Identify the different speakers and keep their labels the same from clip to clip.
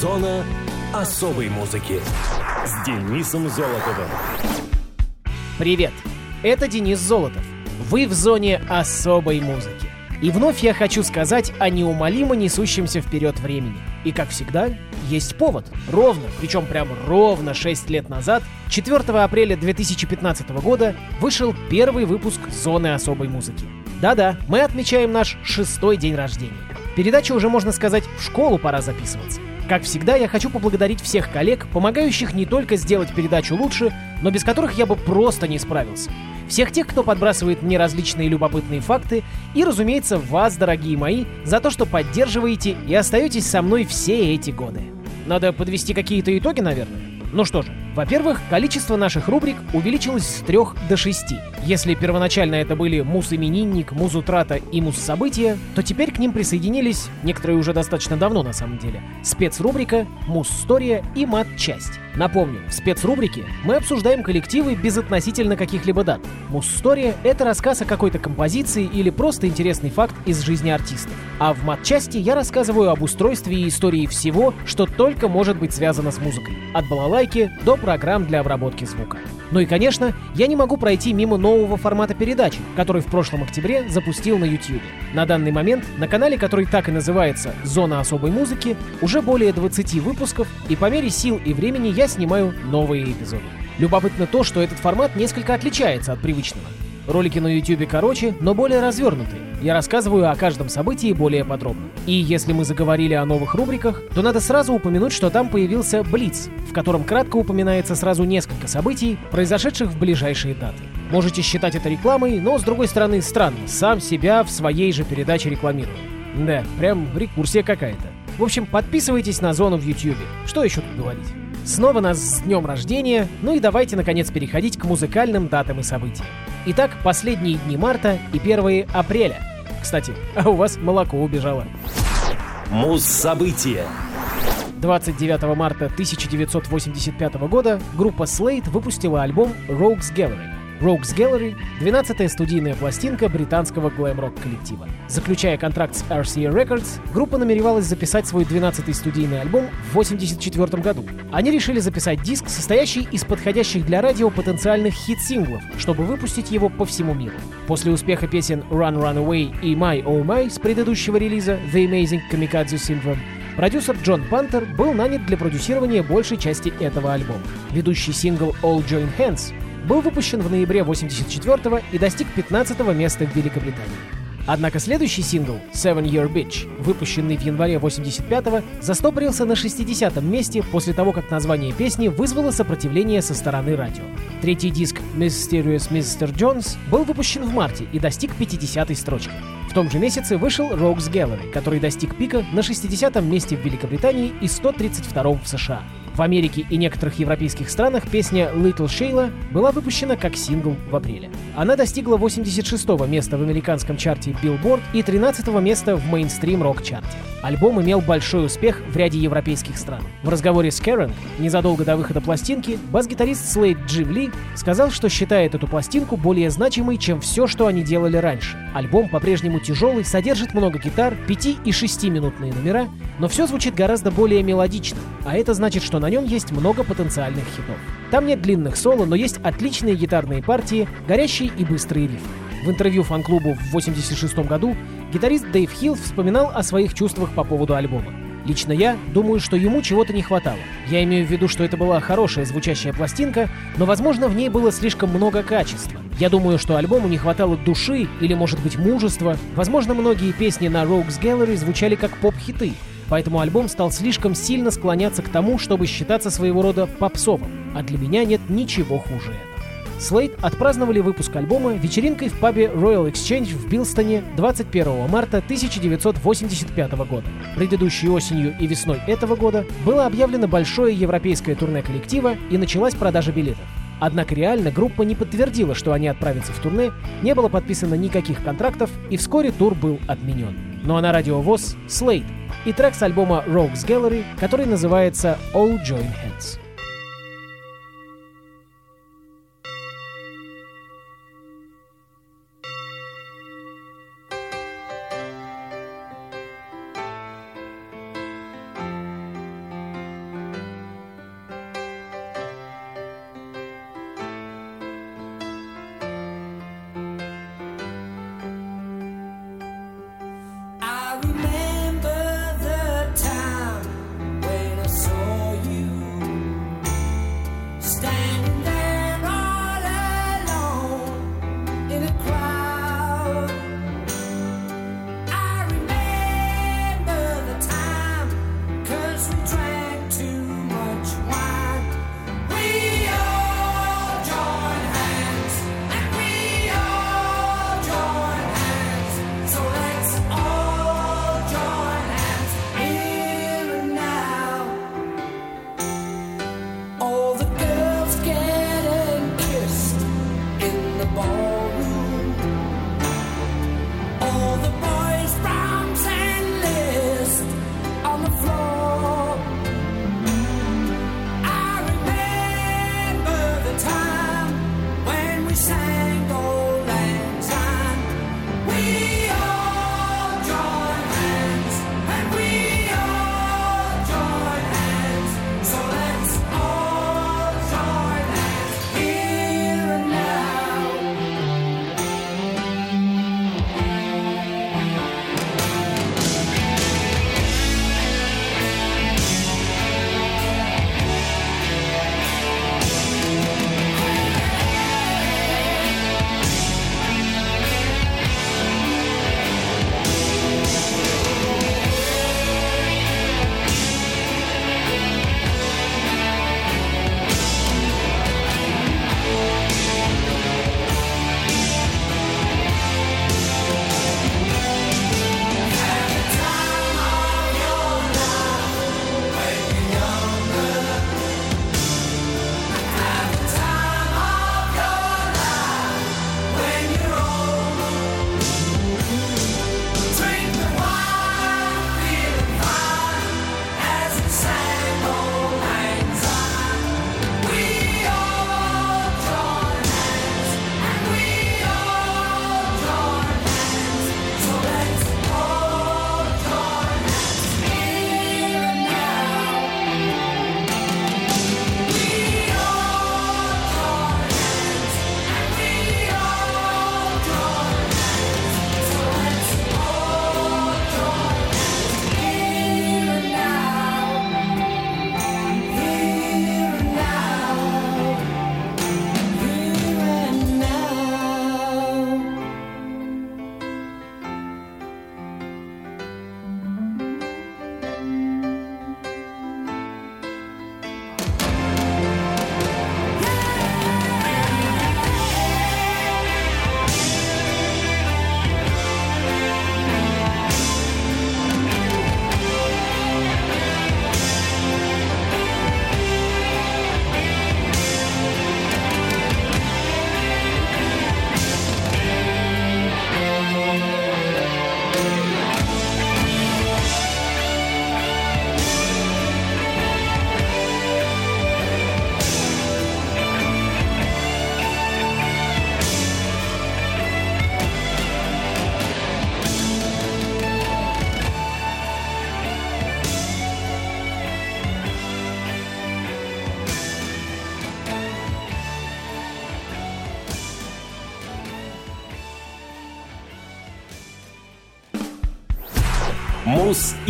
Speaker 1: Зона особой музыки с Денисом Золотовым.
Speaker 2: Привет, это Денис Золотов. Вы в зоне особой музыки. И вновь я хочу сказать о неумолимо несущемся вперед времени. И как всегда, есть повод. Ровно, причем прям ровно 6 лет назад, 4 апреля 2015 года, вышел первый выпуск «Зоны особой музыки». Да-да, мы отмечаем наш шестой день рождения. Передача уже, можно сказать, в школу пора записываться. Как всегда, я хочу поблагодарить всех коллег, помогающих не только сделать передачу лучше, но без которых я бы просто не справился. Всех тех, кто подбрасывает мне различные любопытные факты, и, разумеется, вас, дорогие мои, за то, что поддерживаете и остаетесь со мной все эти годы. Надо подвести какие-то итоги, наверное. Ну что же, во-первых, количество наших рубрик увеличилось с 3 до 6. Если первоначально это были мус-именинник, муз-утрата и мус-события, то теперь к ним присоединились, некоторые уже достаточно давно на самом деле, спецрубрика, мус-история и мат-часть. Напомню, в спецрубрике мы обсуждаем коллективы без относительно каких-либо дат. Мус-история — это рассказ о какой-то композиции или просто интересный факт из жизни артистов. А в мат-части я рассказываю об устройстве и истории всего, что только может быть связано с музыкой. От балалайки до программ для обработки звука. Ну и, конечно, я не могу пройти мимо нового формата передачи, который в прошлом октябре запустил на YouTube. На данный момент на канале, который так и называется «Зона особой музыки», уже более 20 выпусков, и по мере сил и времени я снимаю новые эпизоды. Любопытно то, что этот формат несколько отличается от привычного. Ролики на YouTube короче, но более развернутые. Я рассказываю о каждом событии более подробно. И если мы заговорили о новых рубриках, то надо сразу упомянуть, что там появился Блиц, в котором кратко упоминается сразу несколько событий, произошедших в ближайшие даты. Можете считать это рекламой, но с другой стороны странно, сам себя в своей же передаче рекламирую. Да, прям рекурсия какая-то. В общем, подписывайтесь на зону в YouTube. Что еще тут говорить? Снова нас с днем рождения, ну и давайте наконец переходить к музыкальным датам и событиям. Итак, последние дни марта и 1 апреля. Кстати, а у вас молоко убежало.
Speaker 1: Муз-события.
Speaker 2: 29 марта 1985 года группа Slate выпустила альбом Rogues Gallery. Rogues Gallery — 12-я студийная пластинка британского глэм-рок коллектива. Заключая контракт с RCA Records, группа намеревалась записать свой 12-й студийный альбом в 1984 году. Они решили записать диск, состоящий из подходящих для радио потенциальных хит-синглов, чтобы выпустить его по всему миру. После успеха песен Run Run Away и My Oh My с предыдущего релиза The Amazing Kamikaze Syndrome, Продюсер Джон Пантер был нанят для продюсирования большей части этого альбома. Ведущий сингл All Join Hands был выпущен в ноябре 84 и достиг 15 места в Великобритании. Однако следующий сингл Seven Year Bitch, выпущенный в январе 85-го, застопорился на 60-м месте после того, как название песни вызвало сопротивление со стороны радио. Третий диск Mysterious Mr. Jones был выпущен в марте и достиг 50-й строчки. В том же месяце вышел Rogues Gallery, который достиг пика на 60-м месте в Великобритании и 132-м в США. В Америке и некоторых европейских странах песня Little Shayla была выпущена как сингл в апреле. Она достигла 86-го места в американском чарте Billboard и 13-го места в мейнстрим рок-чарте. Альбом имел большой успех в ряде европейских стран. В разговоре с Кэрон, незадолго до выхода пластинки, бас-гитарист Слейд Джим Ли сказал, что считает эту пластинку более значимой, чем все, что они делали раньше. Альбом по-прежнему тяжелый, содержит много гитар, 5 и 6-минутные номера, но все звучит гораздо более мелодично, а это значит, что на нем есть много потенциальных хитов. Там нет длинных соло, но есть отличные гитарные партии, горящие и быстрые рифы. В интервью фан-клубу в 1986 году гитарист Дэйв Хилл вспоминал о своих чувствах по поводу альбома. Лично я думаю, что ему чего-то не хватало. Я имею в виду, что это была хорошая звучащая пластинка, но, возможно, в ней было слишком много качества. Я думаю, что альбому не хватало души или, может быть, мужества. Возможно, многие песни на Rogues Gallery звучали как поп-хиты, поэтому альбом стал слишком сильно склоняться к тому, чтобы считаться своего рода попсовым, а для меня нет ничего хуже этого. Слейд отпраздновали выпуск альбома вечеринкой в пабе Royal Exchange в Билстоне 21 марта 1985 года. Предыдущей осенью и весной этого года было объявлено большое европейское турне коллектива и началась продажа билетов. Однако реально группа не подтвердила, что они отправятся в турне, не было подписано никаких контрактов, и вскоре тур был отменен. Ну а на радио ВОЗ Slate и трек с альбома Rogues Gallery, который называется All Join Hands. cry.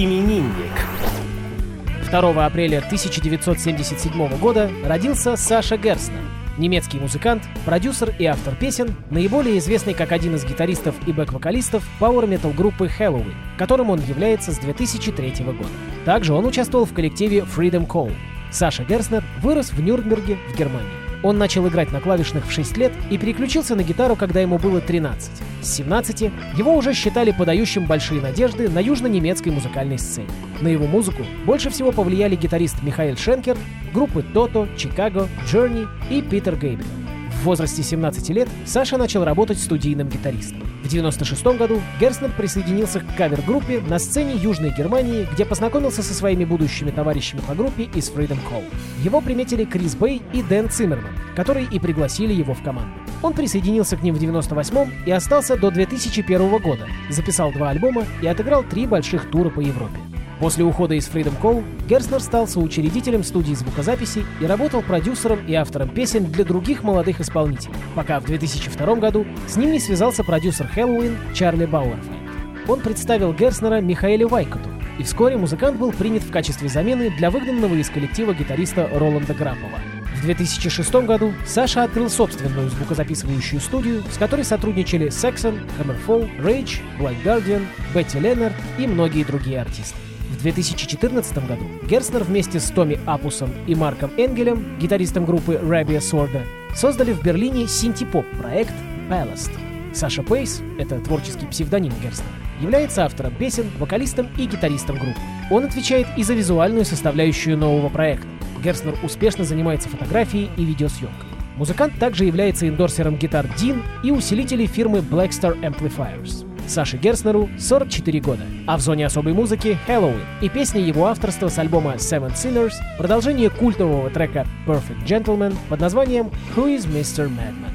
Speaker 1: Белорус-именинник.
Speaker 2: 2 апреля 1977 года родился Саша Герснер, немецкий музыкант, продюсер и автор песен, наиболее известный как один из гитаристов и бэк-вокалистов пауэр-метал группы Halloween, которым он является с 2003 года. Также он участвовал в коллективе Freedom Call. Саша Герснер вырос в Нюрнберге в Германии. Он начал играть на клавишных в 6 лет и переключился на гитару, когда ему было 13. С 17 его уже считали подающим большие надежды на южно-немецкой музыкальной сцене. На его музыку больше всего повлияли гитарист Михаил Шенкер, группы Тото, Чикаго, Джерни и Питер Гейбель. В возрасте 17 лет Саша начал работать студийным гитаристом. В 96 году Герснер присоединился к кавер-группе на сцене Южной Германии, где познакомился со своими будущими товарищами по группе из Freedom Call. Его приметили Крис Бэй и Дэн Циммерман, которые и пригласили его в команду. Он присоединился к ним в 98-м и остался до 2001 года, записал два альбома и отыграл три больших тура по Европе. После ухода из Freedom Call Герснер стал соучредителем студии звукозаписи и работал продюсером и автором песен для других молодых исполнителей, пока в 2002 году с ним не связался продюсер Хэллоуин Чарли Бауэрфайнд. Он представил Герснера Михаэлю Вайкату, и вскоре музыкант был принят в качестве замены для выгнанного из коллектива гитариста Роланда Грапова. В 2006 году Саша открыл собственную звукозаписывающую студию, с которой сотрудничали Saxon, Hammerfall, Rage, Black Guardian, Бетти Леннер и многие другие артисты. В 2014 году Герснер вместе с Томми Апусом и Марком Энгелем, гитаристом группы Rabia Сорда, создали в Берлине синтепоп проект Ballast. Саша Пейс — это творческий псевдоним Герснера, является автором песен, вокалистом и гитаристом группы. Он отвечает и за визуальную составляющую нового проекта. Герснер успешно занимается фотографией и видеосъемкой. Музыкант также является эндорсером гитар Dean и усилителей фирмы Blackstar Amplifiers. Саше Герснеру 44 года, а в зоне особой музыки Halloween и песня его авторства с альбома Seven Sinners, продолжение культового трека Perfect Gentleman под названием Who is Mr. Madman.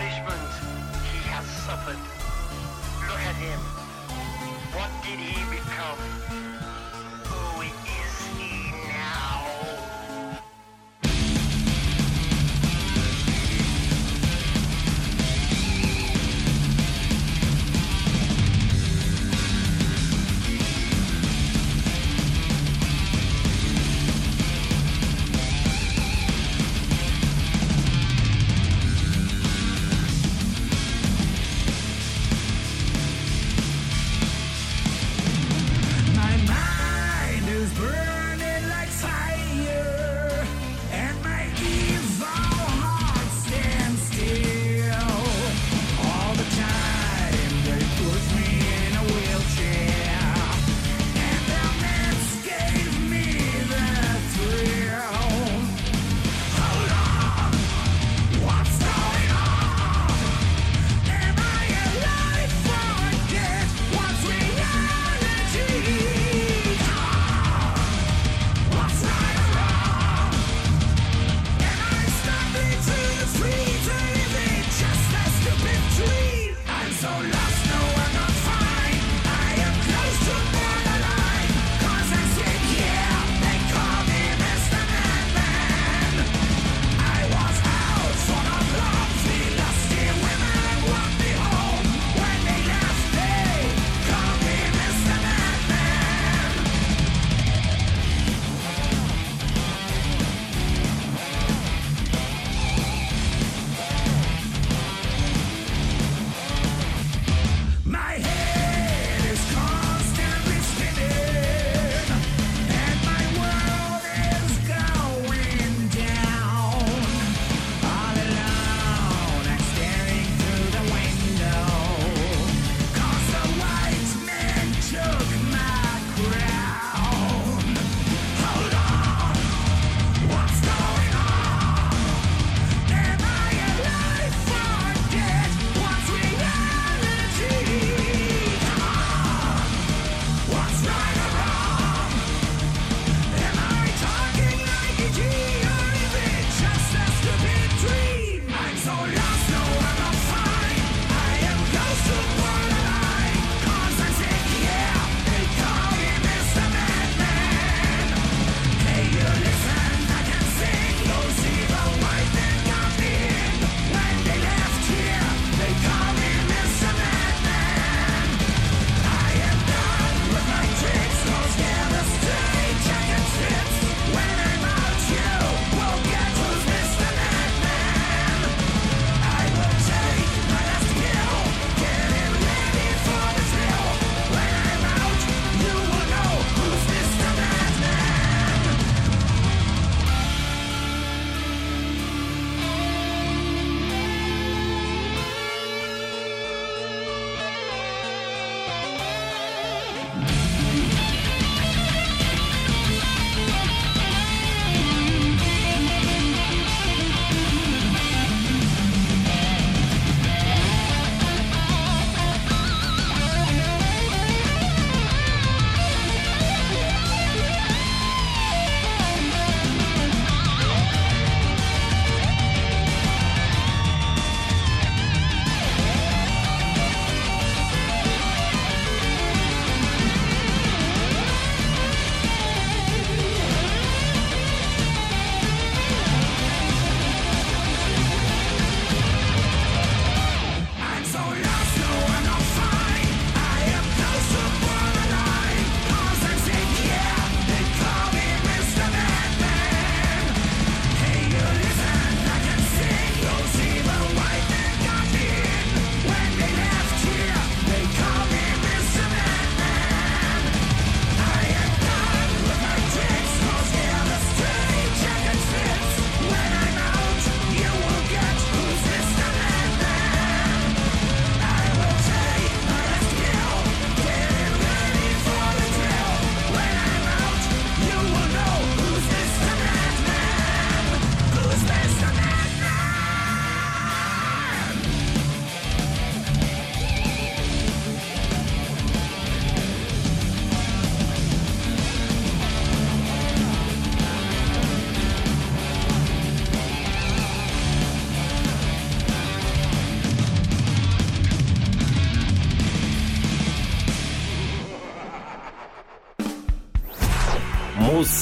Speaker 3: Punishment he has suffered. Look at him. What did he become?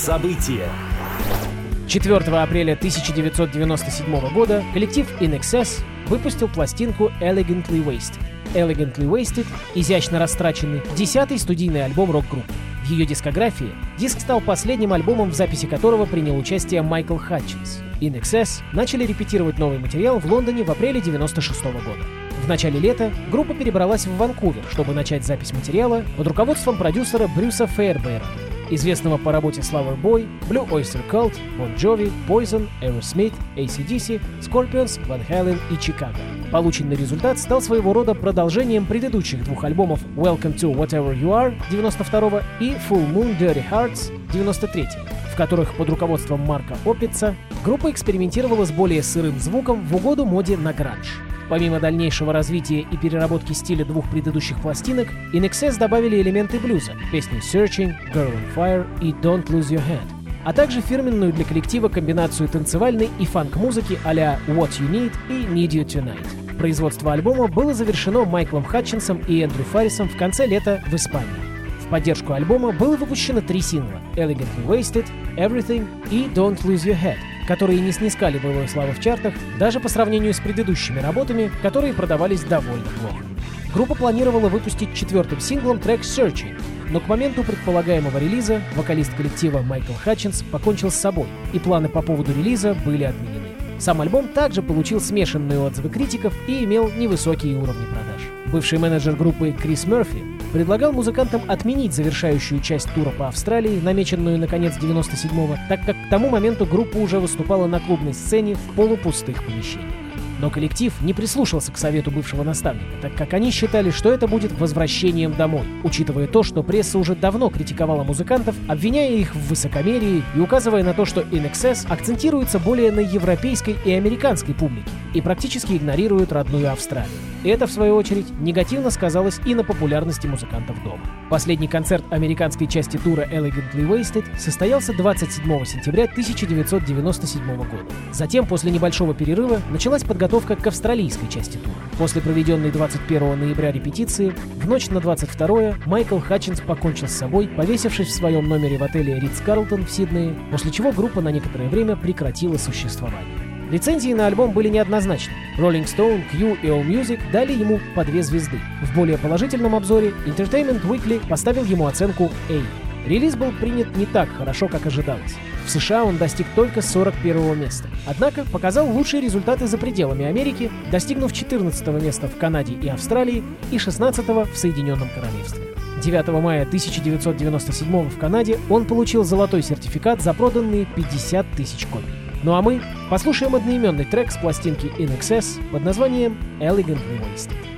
Speaker 1: События.
Speaker 2: 4 апреля 1997 года коллектив INXS выпустил пластинку Elegantly Wasted. Elegantly Wasted, изящно растраченный, десятый студийный альбом рок-группы. В ее дискографии диск стал последним альбомом, в записи которого принял участие Майкл Хатчинс. INXS начали репетировать новый материал в Лондоне в апреле 1996 года. В начале лета группа перебралась в Ванкувер, чтобы начать запись материала под руководством продюсера Брюса Фейербейра, известного по работе с Loverboy, Blue Oyster Cult, Bon Jovi, Poison, Aerosmith, ACDC, Scorpions, Van Halen и Chicago. Полученный результат стал своего рода продолжением предыдущих двух альбомов Welcome to Whatever You Are 92 и Full Moon Dirty Hearts 93 в которых под руководством Марка Опица группа экспериментировала с более сырым звуком в угоду моде на гранж. Помимо дальнейшего развития и переработки стиля двух предыдущих пластинок, In Excess добавили элементы блюза, песни Searching, Girl on Fire и Don't Lose Your Head, а также фирменную для коллектива комбинацию танцевальной и фанк-музыки а-ля What You Need и Need You Tonight. Производство альбома было завершено Майклом Хатчинсом и Эндрю Фаррисом в конце лета в Испании. В поддержку альбома было выпущено три сингла Elegantly Wasted, Everything и Don't Lose Your Head, которые не снискали былой славы в чартах даже по сравнению с предыдущими работами, которые продавались довольно плохо. Группа планировала выпустить четвертым синглом трек Searching, но к моменту предполагаемого релиза вокалист коллектива Майкл Хатчинс покончил с собой, и планы по поводу релиза были отменены. Сам альбом также получил смешанные отзывы критиков и имел невысокие уровни продаж. Бывший менеджер группы Крис Мерфи предлагал музыкантам отменить завершающую часть тура по Австралии, намеченную на конец 97-го, так как к тому моменту группа уже выступала на клубной сцене в полупустых помещениях. Но коллектив не прислушался к совету бывшего наставника, так как они считали, что это будет возвращением домой, учитывая то, что пресса уже давно критиковала музыкантов, обвиняя их в высокомерии и указывая на то, что In Excess акцентируется более на европейской и американской публике и практически игнорирует родную Австралию. Это, в свою очередь, негативно сказалось и на популярности музыкантов дома. Последний концерт американской части тура Elegantly Wasted состоялся 27 сентября 1997 года. Затем, после небольшого перерыва, началась подготовка к австралийской части тура. После проведенной 21 ноября репетиции, в ночь на 22 Майкл Хатчинс покончил с собой, повесившись в своем номере в отеле Ридс Карлтон в Сиднее, после чего группа на некоторое время прекратила существование. Рецензии на альбом были неоднозначны. Rolling Stone, Q и AllMusic дали ему по две звезды. В более положительном обзоре Entertainment Weekly поставил ему оценку A. Релиз был принят не так хорошо, как ожидалось. В США он достиг только 41 места. Однако показал лучшие результаты за пределами Америки, достигнув 14 места в Канаде и Австралии и 16 в Соединенном Королевстве. 9 мая 1997 в Канаде он получил золотой сертификат за проданные 50 тысяч копий. Ну а мы послушаем одноименный трек с пластинки In Excess под названием Elegantly Wasted.